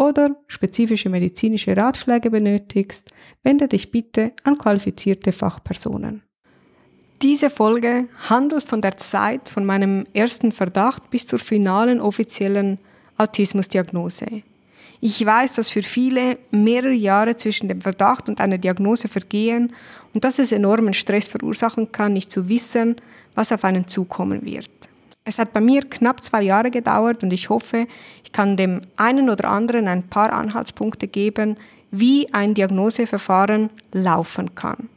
oder spezifische medizinische Ratschläge benötigst, wende dich bitte an qualifizierte Fachpersonen. Diese Folge handelt von der Zeit von meinem ersten Verdacht bis zur finalen offiziellen Autismusdiagnose. Ich weiß, dass für viele mehrere Jahre zwischen dem Verdacht und einer Diagnose vergehen und dass es enormen Stress verursachen kann, nicht zu wissen, was auf einen zukommen wird. Es hat bei mir knapp zwei Jahre gedauert und ich hoffe, ich kann dem einen oder anderen ein paar Anhaltspunkte geben, wie ein Diagnoseverfahren laufen kann.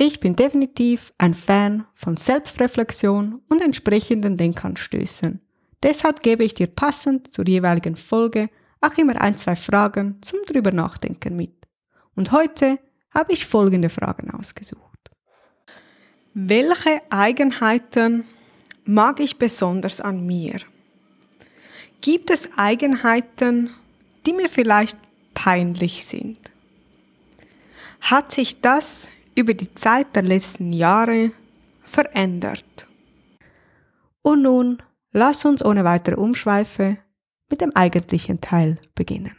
Ich bin definitiv ein Fan von Selbstreflexion und entsprechenden Denkanstößen. Deshalb gebe ich dir passend zur jeweiligen Folge auch immer ein, zwei Fragen zum drüber nachdenken mit. Und heute habe ich folgende Fragen ausgesucht. Welche Eigenheiten mag ich besonders an mir? Gibt es Eigenheiten, die mir vielleicht peinlich sind? Hat sich das über die Zeit der letzten Jahre verändert? Und nun lass uns ohne weitere Umschweife mit dem eigentlichen Teil beginnen.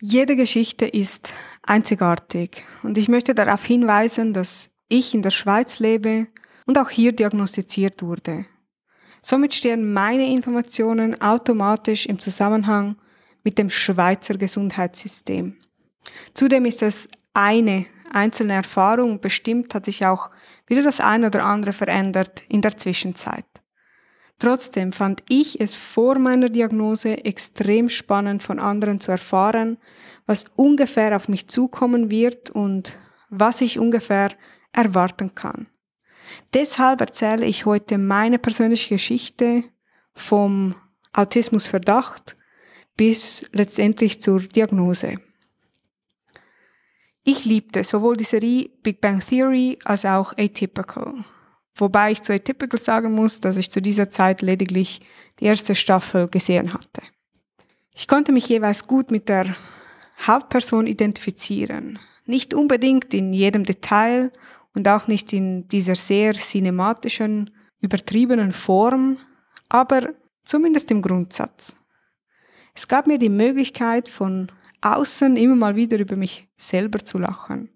Jede Geschichte ist einzigartig und ich möchte darauf hinweisen, dass ich in der Schweiz lebe und auch hier diagnostiziert wurde. Somit stehen meine Informationen automatisch im Zusammenhang mit dem Schweizer Gesundheitssystem. Zudem ist es eine einzelne Erfahrung, bestimmt hat sich auch wieder das eine oder andere verändert in der Zwischenzeit. Trotzdem fand ich es vor meiner Diagnose extrem spannend von anderen zu erfahren, was ungefähr auf mich zukommen wird und was ich ungefähr erwarten kann. Deshalb erzähle ich heute meine persönliche Geschichte vom Autismusverdacht bis letztendlich zur Diagnose. Ich liebte sowohl die Serie Big Bang Theory als auch Atypical. Wobei ich zu Atypical sagen muss, dass ich zu dieser Zeit lediglich die erste Staffel gesehen hatte. Ich konnte mich jeweils gut mit der Hauptperson identifizieren. Nicht unbedingt in jedem Detail und auch nicht in dieser sehr cinematischen, übertriebenen Form, aber zumindest im Grundsatz. Es gab mir die Möglichkeit, von außen immer mal wieder über mich selber zu lachen.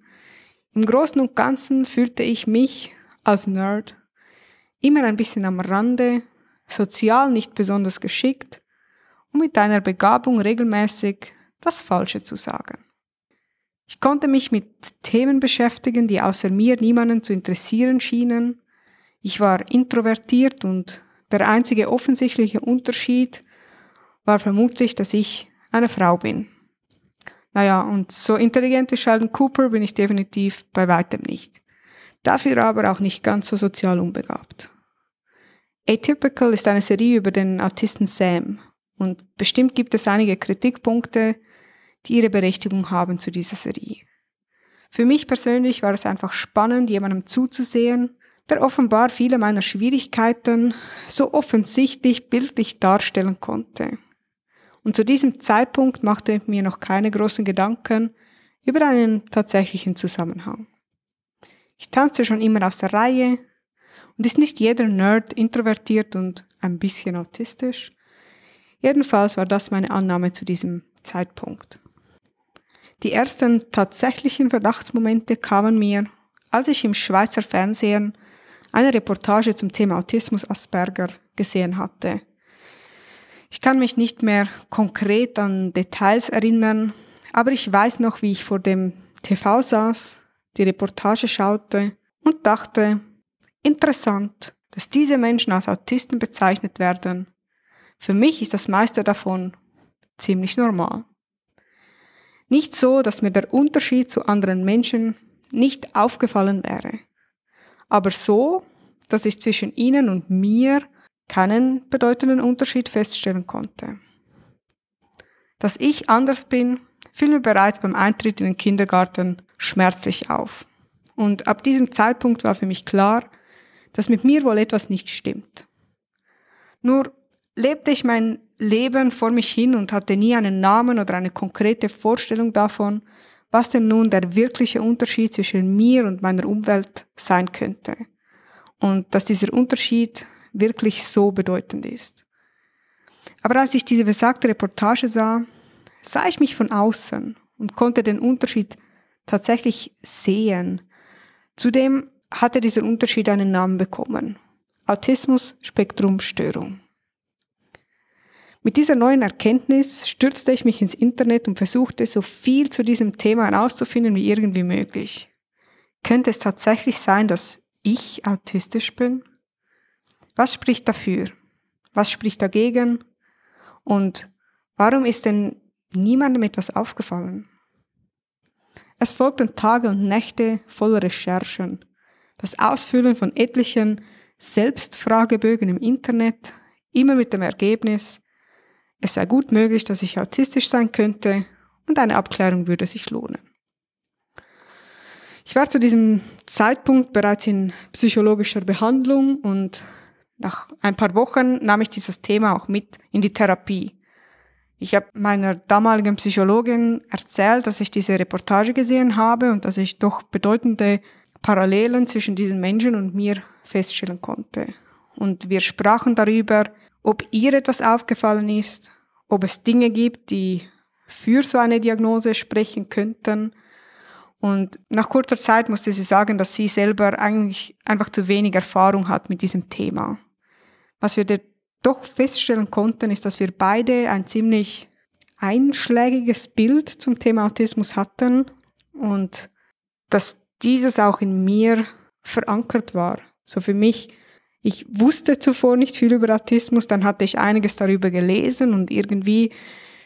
Im Großen und Ganzen fühlte ich mich als Nerd immer ein bisschen am Rande, sozial nicht besonders geschickt und mit einer Begabung regelmäßig das Falsche zu sagen. Ich konnte mich mit Themen beschäftigen, die außer mir niemanden zu interessieren schienen. Ich war introvertiert und der einzige offensichtliche Unterschied war vermutlich, dass ich eine Frau bin. Naja, und so intelligent wie Sheldon Cooper bin ich definitiv bei weitem nicht. Dafür aber auch nicht ganz so sozial unbegabt. Atypical ist eine Serie über den Autisten Sam und bestimmt gibt es einige Kritikpunkte, die ihre Berechtigung haben zu dieser Serie. Für mich persönlich war es einfach spannend, jemandem zuzusehen, der offenbar viele meiner Schwierigkeiten so offensichtlich bildlich darstellen konnte. Und zu diesem Zeitpunkt machte mir noch keine großen Gedanken über einen tatsächlichen Zusammenhang. Ich tanzte schon immer aus der Reihe und ist nicht jeder Nerd introvertiert und ein bisschen autistisch. Jedenfalls war das meine Annahme zu diesem Zeitpunkt. Die ersten tatsächlichen Verdachtsmomente kamen mir, als ich im Schweizer Fernsehen eine Reportage zum Thema Autismus Asperger gesehen hatte. Ich kann mich nicht mehr konkret an Details erinnern, aber ich weiß noch, wie ich vor dem TV saß, die Reportage schaute und dachte, interessant, dass diese Menschen als Autisten bezeichnet werden. Für mich ist das meiste davon ziemlich normal. Nicht so, dass mir der Unterschied zu anderen Menschen nicht aufgefallen wäre, aber so, dass ich zwischen ihnen und mir keinen bedeutenden Unterschied feststellen konnte. Dass ich anders bin, fiel mir bereits beim Eintritt in den Kindergarten schmerzlich auf. Und ab diesem Zeitpunkt war für mich klar, dass mit mir wohl etwas nicht stimmt. Nur lebte ich mein Leben vor mich hin und hatte nie einen Namen oder eine konkrete Vorstellung davon, was denn nun der wirkliche Unterschied zwischen mir und meiner Umwelt sein könnte. Und dass dieser Unterschied wirklich so bedeutend ist. Aber als ich diese besagte Reportage sah, sah ich mich von außen und konnte den Unterschied tatsächlich sehen. Zudem hatte dieser Unterschied einen Namen bekommen. Autismus-Spektrum-Störung. Mit dieser neuen Erkenntnis stürzte ich mich ins Internet und versuchte, so viel zu diesem Thema herauszufinden wie irgendwie möglich. Könnte es tatsächlich sein, dass ich autistisch bin? Was spricht dafür? Was spricht dagegen? Und warum ist denn niemandem etwas aufgefallen? Es folgten Tage und Nächte voller Recherchen, das Ausfüllen von etlichen Selbstfragebögen im Internet, immer mit dem Ergebnis, es sei gut möglich, dass ich autistisch sein könnte und eine Abklärung würde sich lohnen. Ich war zu diesem Zeitpunkt bereits in psychologischer Behandlung und nach ein paar Wochen nahm ich dieses Thema auch mit in die Therapie. Ich habe meiner damaligen Psychologin erzählt, dass ich diese Reportage gesehen habe und dass ich doch bedeutende Parallelen zwischen diesen Menschen und mir feststellen konnte. Und wir sprachen darüber, ob ihr etwas aufgefallen ist, ob es Dinge gibt, die für so eine Diagnose sprechen könnten. Und nach kurzer Zeit musste sie sagen, dass sie selber eigentlich einfach zu wenig Erfahrung hat mit diesem Thema. Was wir doch feststellen konnten, ist, dass wir beide ein ziemlich einschlägiges Bild zum Thema Autismus hatten und dass dieses auch in mir verankert war. So für mich ich wusste zuvor nicht viel über Autismus, dann hatte ich einiges darüber gelesen und irgendwie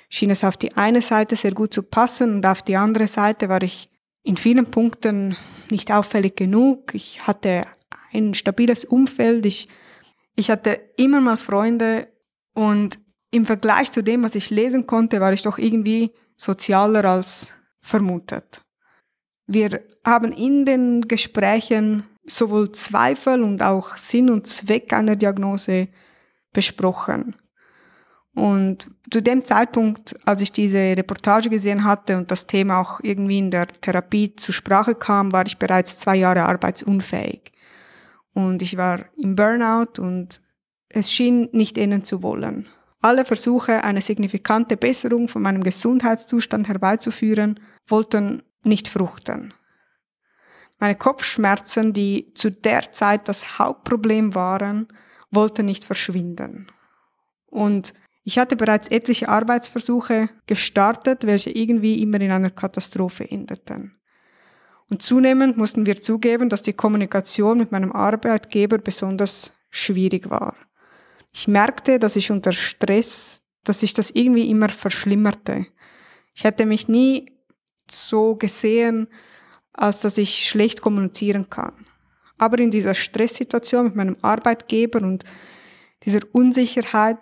schien es auf die eine Seite sehr gut zu passen und auf die andere Seite war ich in vielen Punkten nicht auffällig genug. Ich hatte ein stabiles Umfeld, ich, ich hatte immer mal Freunde und im Vergleich zu dem, was ich lesen konnte, war ich doch irgendwie sozialer als vermutet. Wir haben in den Gesprächen sowohl Zweifel und auch Sinn und Zweck einer Diagnose besprochen. Und zu dem Zeitpunkt, als ich diese Reportage gesehen hatte und das Thema auch irgendwie in der Therapie zur Sprache kam, war ich bereits zwei Jahre arbeitsunfähig. Und ich war im Burnout und es schien nicht innen zu wollen. Alle Versuche, eine signifikante Besserung von meinem Gesundheitszustand herbeizuführen, wollten nicht fruchten. Meine Kopfschmerzen, die zu der Zeit das Hauptproblem waren, wollten nicht verschwinden. Und ich hatte bereits etliche Arbeitsversuche gestartet, welche irgendwie immer in einer Katastrophe endeten. Und zunehmend mussten wir zugeben, dass die Kommunikation mit meinem Arbeitgeber besonders schwierig war. Ich merkte, dass ich unter Stress, dass sich das irgendwie immer verschlimmerte. Ich hätte mich nie so gesehen, als dass ich schlecht kommunizieren kann. Aber in dieser Stresssituation mit meinem Arbeitgeber und dieser Unsicherheit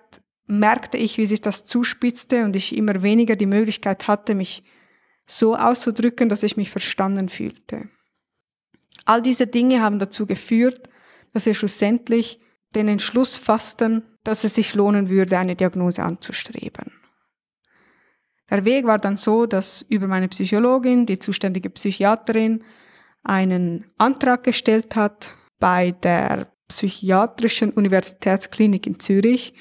merkte ich, wie sich das zuspitzte und ich immer weniger die Möglichkeit hatte, mich so auszudrücken, dass ich mich verstanden fühlte. All diese Dinge haben dazu geführt, dass wir schlussendlich den Entschluss fassten, dass es sich lohnen würde, eine Diagnose anzustreben. Der Weg war dann so, dass über meine Psychologin, die zuständige Psychiaterin, einen Antrag gestellt hat bei der Psychiatrischen Universitätsklinik in Zürich.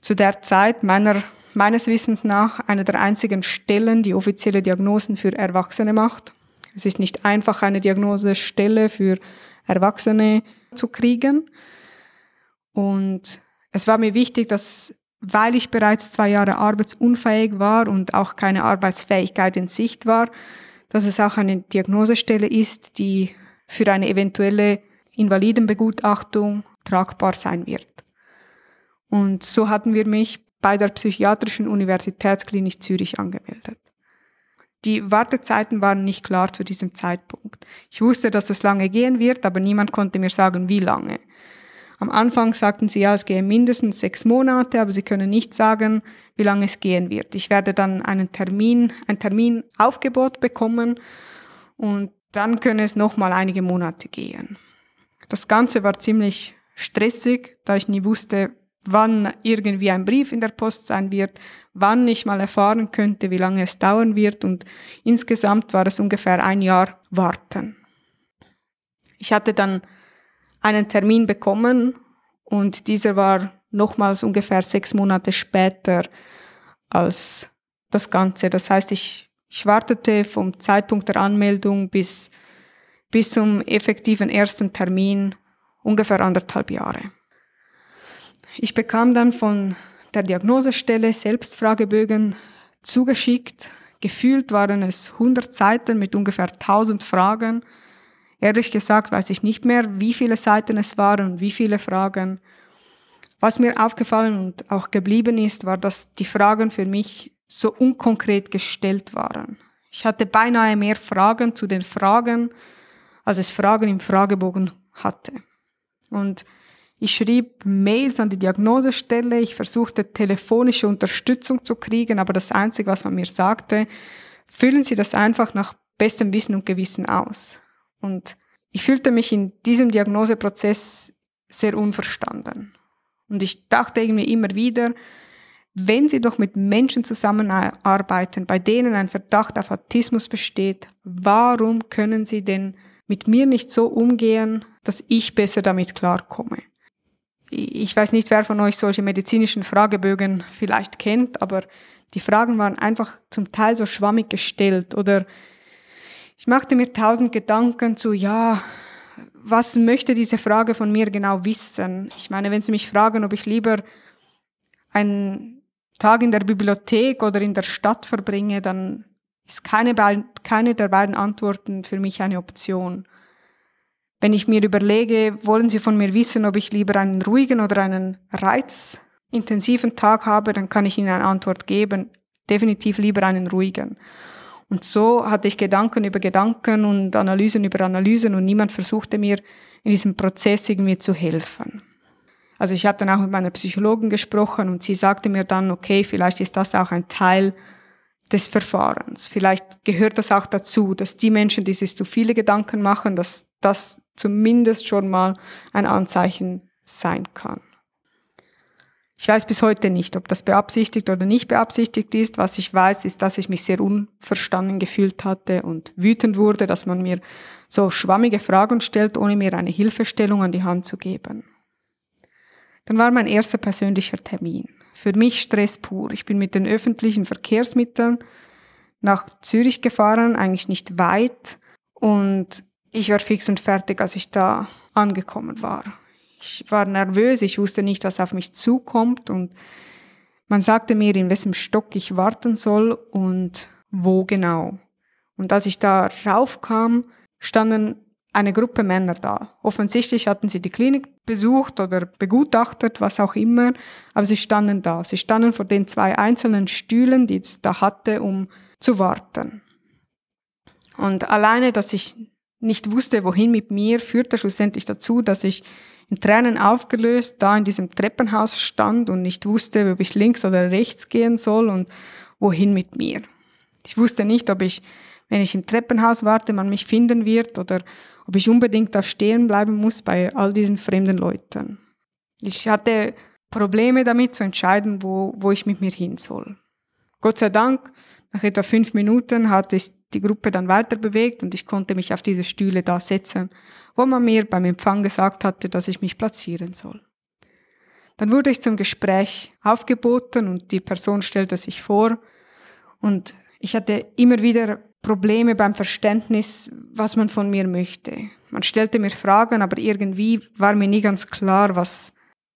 Zu der Zeit meiner, meines Wissens nach eine der einzigen Stellen, die offizielle Diagnosen für Erwachsene macht. Es ist nicht einfach, eine Diagnosestelle für Erwachsene zu kriegen. Und es war mir wichtig, dass, weil ich bereits zwei Jahre arbeitsunfähig war und auch keine Arbeitsfähigkeit in Sicht war, dass es auch eine Diagnosestelle ist, die für eine eventuelle Invalidenbegutachtung tragbar sein wird. Und so hatten wir mich bei der Psychiatrischen Universitätsklinik Zürich angemeldet. Die Wartezeiten waren nicht klar zu diesem Zeitpunkt. Ich wusste, dass es lange gehen wird, aber niemand konnte mir sagen, wie lange. Am Anfang sagten sie, ja, es gehe mindestens sechs Monate, aber sie können nicht sagen, wie lange es gehen wird. Ich werde dann einen Termin, ein Terminaufgebot bekommen und dann könne es nochmal einige Monate gehen. Das Ganze war ziemlich stressig, da ich nie wusste, wann irgendwie ein Brief in der Post sein wird, wann ich mal erfahren könnte, wie lange es dauern wird und insgesamt war es ungefähr ein Jahr warten. Ich hatte dann einen Termin bekommen und dieser war nochmals ungefähr sechs Monate später als das Ganze. Das heißt, ich, ich wartete vom Zeitpunkt der Anmeldung bis, bis zum effektiven ersten Termin ungefähr anderthalb Jahre. Ich bekam dann von der Diagnosestelle Selbstfragebögen zugeschickt. Gefühlt waren es 100 Seiten mit ungefähr 1000 Fragen Ehrlich gesagt weiß ich nicht mehr, wie viele Seiten es waren und wie viele Fragen. Was mir aufgefallen und auch geblieben ist, war, dass die Fragen für mich so unkonkret gestellt waren. Ich hatte beinahe mehr Fragen zu den Fragen, als es Fragen im Fragebogen hatte. Und ich schrieb Mails an die Diagnosestelle, ich versuchte telefonische Unterstützung zu kriegen, aber das Einzige, was man mir sagte, füllen Sie das einfach nach bestem Wissen und Gewissen aus. Und ich fühlte mich in diesem Diagnoseprozess sehr unverstanden. Und ich dachte irgendwie immer wieder, wenn Sie doch mit Menschen zusammenarbeiten, bei denen ein Verdacht auf Autismus besteht, warum können Sie denn mit mir nicht so umgehen, dass ich besser damit klarkomme? Ich weiß nicht, wer von euch solche medizinischen Fragebögen vielleicht kennt, aber die Fragen waren einfach zum Teil so schwammig gestellt oder ich machte mir tausend Gedanken zu, ja, was möchte diese Frage von mir genau wissen? Ich meine, wenn Sie mich fragen, ob ich lieber einen Tag in der Bibliothek oder in der Stadt verbringe, dann ist keine, keine der beiden Antworten für mich eine Option. Wenn ich mir überlege, wollen Sie von mir wissen, ob ich lieber einen ruhigen oder einen reizintensiven Tag habe, dann kann ich Ihnen eine Antwort geben. Definitiv lieber einen ruhigen. Und so hatte ich Gedanken über Gedanken und Analysen über Analysen und niemand versuchte mir in diesem Prozess irgendwie zu helfen. Also ich habe dann auch mit meiner Psychologin gesprochen und sie sagte mir dann, okay, vielleicht ist das auch ein Teil des Verfahrens. Vielleicht gehört das auch dazu, dass die Menschen, die sich zu viele Gedanken machen, dass das zumindest schon mal ein Anzeichen sein kann. Ich weiß bis heute nicht, ob das beabsichtigt oder nicht beabsichtigt ist. Was ich weiß, ist, dass ich mich sehr unverstanden gefühlt hatte und wütend wurde, dass man mir so schwammige Fragen stellt, ohne mir eine Hilfestellung an die Hand zu geben. Dann war mein erster persönlicher Termin. Für mich Stress pur. Ich bin mit den öffentlichen Verkehrsmitteln nach Zürich gefahren, eigentlich nicht weit. Und ich war fix und fertig, als ich da angekommen war. Ich war nervös, ich wusste nicht, was auf mich zukommt und man sagte mir, in welchem Stock ich warten soll und wo genau. Und als ich da raufkam, standen eine Gruppe Männer da. Offensichtlich hatten sie die Klinik besucht oder begutachtet, was auch immer, aber sie standen da. Sie standen vor den zwei einzelnen Stühlen, die es da hatte, um zu warten. Und alleine, dass ich nicht wusste, wohin mit mir, führte schlussendlich dazu, dass ich in Tränen aufgelöst da in diesem Treppenhaus stand und nicht wusste, ob ich links oder rechts gehen soll und wohin mit mir. Ich wusste nicht, ob ich, wenn ich im Treppenhaus warte, man mich finden wird oder ob ich unbedingt da stehen bleiben muss bei all diesen fremden Leuten. Ich hatte Probleme damit zu entscheiden, wo, wo ich mit mir hin soll. Gott sei Dank, nach etwa fünf Minuten hatte ich die Gruppe dann weiter bewegt und ich konnte mich auf diese Stühle da setzen, wo man mir beim Empfang gesagt hatte, dass ich mich platzieren soll. Dann wurde ich zum Gespräch aufgeboten und die Person stellte sich vor und ich hatte immer wieder Probleme beim Verständnis, was man von mir möchte. Man stellte mir Fragen, aber irgendwie war mir nie ganz klar, was,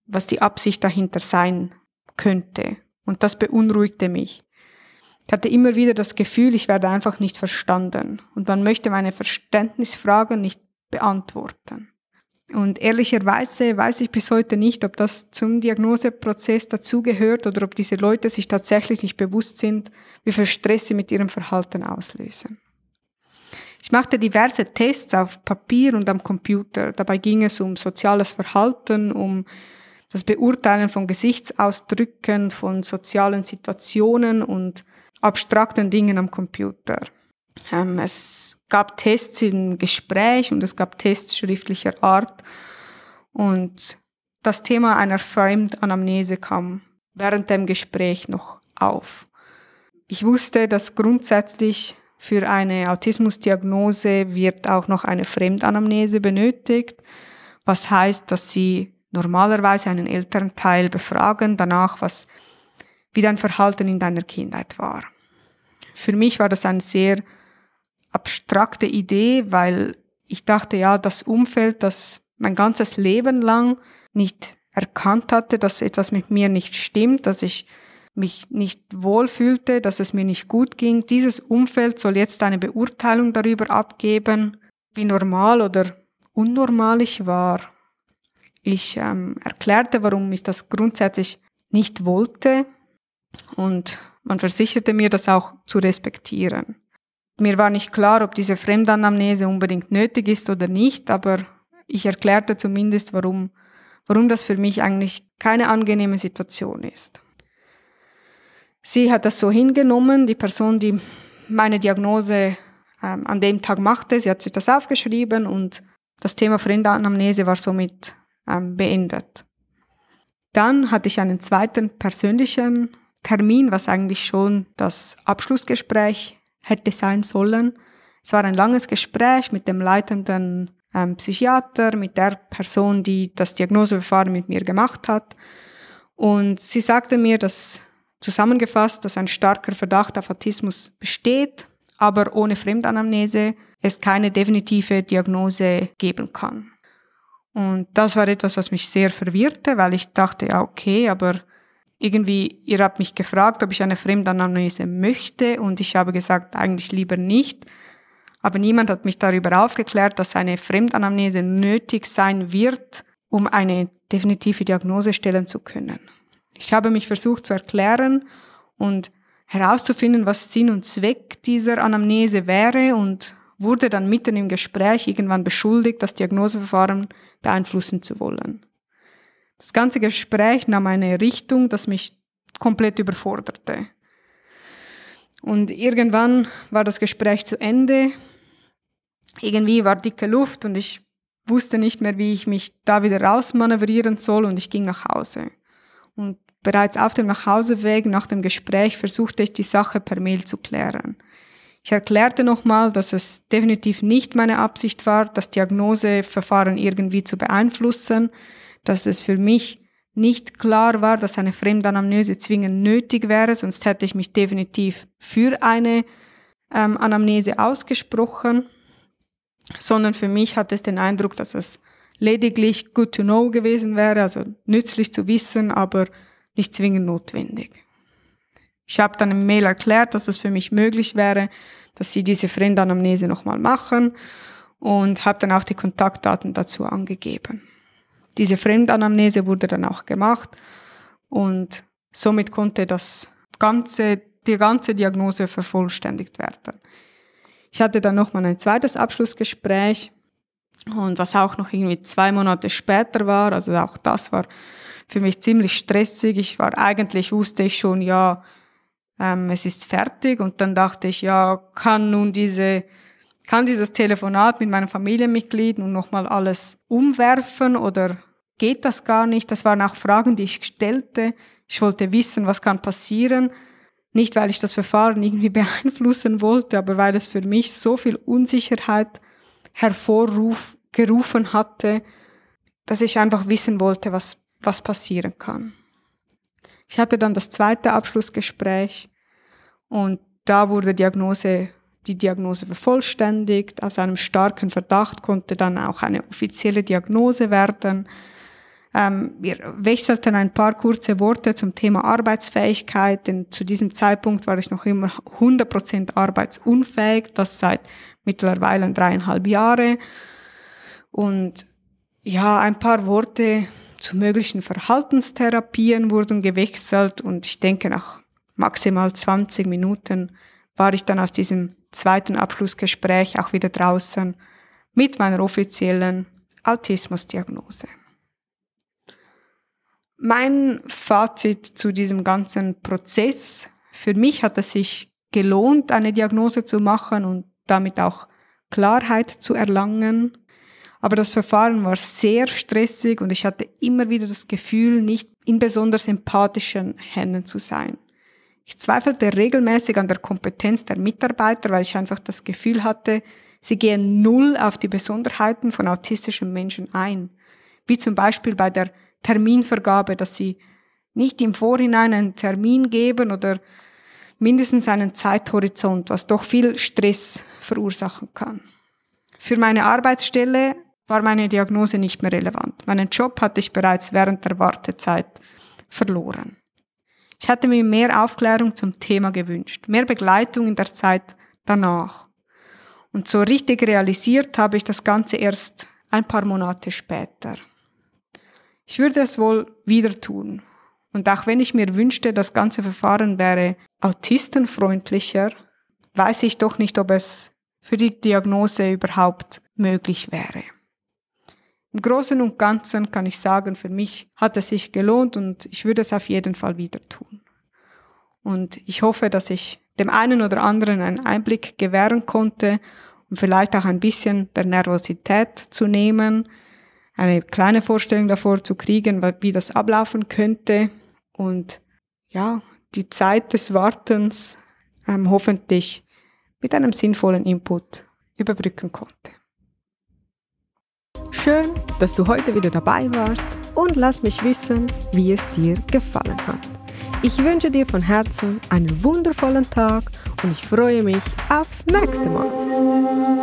was die Absicht dahinter sein könnte. Und das beunruhigte mich. Ich hatte immer wieder das Gefühl, ich werde einfach nicht verstanden und man möchte meine Verständnisfragen nicht beantworten. Und ehrlicherweise weiß ich bis heute nicht, ob das zum Diagnoseprozess dazugehört oder ob diese Leute sich tatsächlich nicht bewusst sind, wie viel Stress sie mit ihrem Verhalten auslösen. Ich machte diverse Tests auf Papier und am Computer. Dabei ging es um soziales Verhalten, um das Beurteilen von Gesichtsausdrücken, von sozialen Situationen und abstrakten Dingen am Computer. Ähm, es gab Tests im Gespräch und es gab Tests schriftlicher Art. Und das Thema einer Fremdanamnese kam während dem Gespräch noch auf. Ich wusste, dass grundsätzlich für eine Autismusdiagnose wird auch noch eine Fremdanamnese benötigt, was heißt, dass sie normalerweise einen älteren Teil befragen danach, was wie dein Verhalten in deiner Kindheit war. Für mich war das eine sehr abstrakte Idee, weil ich dachte, ja, das Umfeld, das mein ganzes Leben lang nicht erkannt hatte, dass etwas mit mir nicht stimmt, dass ich mich nicht wohlfühlte, dass es mir nicht gut ging. Dieses Umfeld soll jetzt eine Beurteilung darüber abgeben, wie normal oder unnormal ich war. Ich ähm, erklärte, warum ich das grundsätzlich nicht wollte und man versicherte mir, das auch zu respektieren. Mir war nicht klar, ob diese Fremdanamnese unbedingt nötig ist oder nicht, aber ich erklärte zumindest, warum, warum das für mich eigentlich keine angenehme Situation ist. Sie hat das so hingenommen, die Person, die meine Diagnose ähm, an dem Tag machte, sie hat sich das aufgeschrieben und das Thema Fremdanamnese war somit ähm, beendet. Dann hatte ich einen zweiten persönlichen Termin, was eigentlich schon das Abschlussgespräch hätte sein sollen. Es war ein langes Gespräch mit dem leitenden ähm, Psychiater, mit der Person, die das Diagnoseverfahren mit mir gemacht hat. Und sie sagte mir, dass zusammengefasst, dass ein starker Verdacht auf Autismus besteht, aber ohne Fremdanamnese es keine definitive Diagnose geben kann. Und das war etwas, was mich sehr verwirrte, weil ich dachte, ja, okay, aber irgendwie, ihr habt mich gefragt, ob ich eine Fremdanamnese möchte und ich habe gesagt, eigentlich lieber nicht. Aber niemand hat mich darüber aufgeklärt, dass eine Fremdanamnese nötig sein wird, um eine definitive Diagnose stellen zu können. Ich habe mich versucht zu erklären und herauszufinden, was Sinn und Zweck dieser Anamnese wäre und wurde dann mitten im Gespräch irgendwann beschuldigt, das Diagnoseverfahren beeinflussen zu wollen. Das ganze Gespräch nahm eine Richtung, das mich komplett überforderte. Und irgendwann war das Gespräch zu Ende. Irgendwie war dicke Luft und ich wusste nicht mehr, wie ich mich da wieder rausmanövrieren soll und ich ging nach Hause. Und bereits auf dem Nachhauseweg nach dem Gespräch versuchte ich die Sache per Mail zu klären. Ich erklärte nochmal, dass es definitiv nicht meine Absicht war, das Diagnoseverfahren irgendwie zu beeinflussen, dass es für mich nicht klar war, dass eine Fremdanamnese zwingend nötig wäre, sonst hätte ich mich definitiv für eine ähm, Anamnese ausgesprochen, sondern für mich hat es den Eindruck, dass es lediglich good to know gewesen wäre, also nützlich zu wissen, aber nicht zwingend notwendig. Ich habe dann im Mail erklärt, dass es für mich möglich wäre, dass sie diese Fremdanamnese nochmal machen und habe dann auch die Kontaktdaten dazu angegeben. Diese Fremdanamnese wurde dann auch gemacht und somit konnte das ganze, die ganze Diagnose vervollständigt werden. Ich hatte dann nochmal ein zweites Abschlussgespräch und was auch noch irgendwie zwei Monate später war, also auch das war für mich ziemlich stressig. Ich war eigentlich, wusste ich schon, ja, ähm, es ist fertig und dann dachte ich, ja, kann nun diese, kann dieses Telefonat mit meinem Familienmitglied nun nochmal alles umwerfen oder geht das gar nicht? Das waren auch Fragen, die ich stellte. Ich wollte wissen, was kann passieren. Nicht, weil ich das Verfahren irgendwie beeinflussen wollte, aber weil es für mich so viel Unsicherheit hervorgerufen hatte, dass ich einfach wissen wollte, was, was passieren kann. Ich hatte dann das zweite Abschlussgespräch und da wurde Diagnose, die Diagnose vervollständigt. Aus einem starken Verdacht konnte dann auch eine offizielle Diagnose werden. Ähm, wir wechselten ein paar kurze Worte zum Thema Arbeitsfähigkeit, denn zu diesem Zeitpunkt war ich noch immer 100% arbeitsunfähig, das seit mittlerweile dreieinhalb Jahre. Und ja, ein paar Worte zu möglichen Verhaltenstherapien wurden gewechselt und ich denke, nach maximal 20 Minuten war ich dann aus diesem zweiten Abschlussgespräch auch wieder draußen mit meiner offiziellen Autismusdiagnose. Mein Fazit zu diesem ganzen Prozess, für mich hat es sich gelohnt, eine Diagnose zu machen und damit auch Klarheit zu erlangen. Aber das Verfahren war sehr stressig und ich hatte immer wieder das Gefühl, nicht in besonders empathischen Händen zu sein. Ich zweifelte regelmäßig an der Kompetenz der Mitarbeiter, weil ich einfach das Gefühl hatte, sie gehen null auf die Besonderheiten von autistischen Menschen ein. Wie zum Beispiel bei der Terminvergabe, dass sie nicht im Vorhinein einen Termin geben oder mindestens einen Zeithorizont, was doch viel Stress verursachen kann. Für meine Arbeitsstelle war meine Diagnose nicht mehr relevant. Meinen Job hatte ich bereits während der Wartezeit verloren. Ich hatte mir mehr Aufklärung zum Thema gewünscht, mehr Begleitung in der Zeit danach. Und so richtig realisiert habe ich das Ganze erst ein paar Monate später. Ich würde es wohl wieder tun. Und auch wenn ich mir wünschte, das ganze Verfahren wäre autistenfreundlicher, weiß ich doch nicht, ob es für die Diagnose überhaupt möglich wäre. Im Großen und Ganzen kann ich sagen, für mich hat es sich gelohnt und ich würde es auf jeden Fall wieder tun. Und ich hoffe, dass ich dem einen oder anderen einen Einblick gewähren konnte um vielleicht auch ein bisschen der Nervosität zu nehmen, eine kleine Vorstellung davor zu kriegen, wie das ablaufen könnte und ja, die Zeit des Wartens ähm, hoffentlich mit einem sinnvollen Input überbrücken konnte. Schön, dass du heute wieder dabei warst und lass mich wissen, wie es dir gefallen hat. Ich wünsche dir von Herzen einen wundervollen Tag und ich freue mich aufs nächste Mal.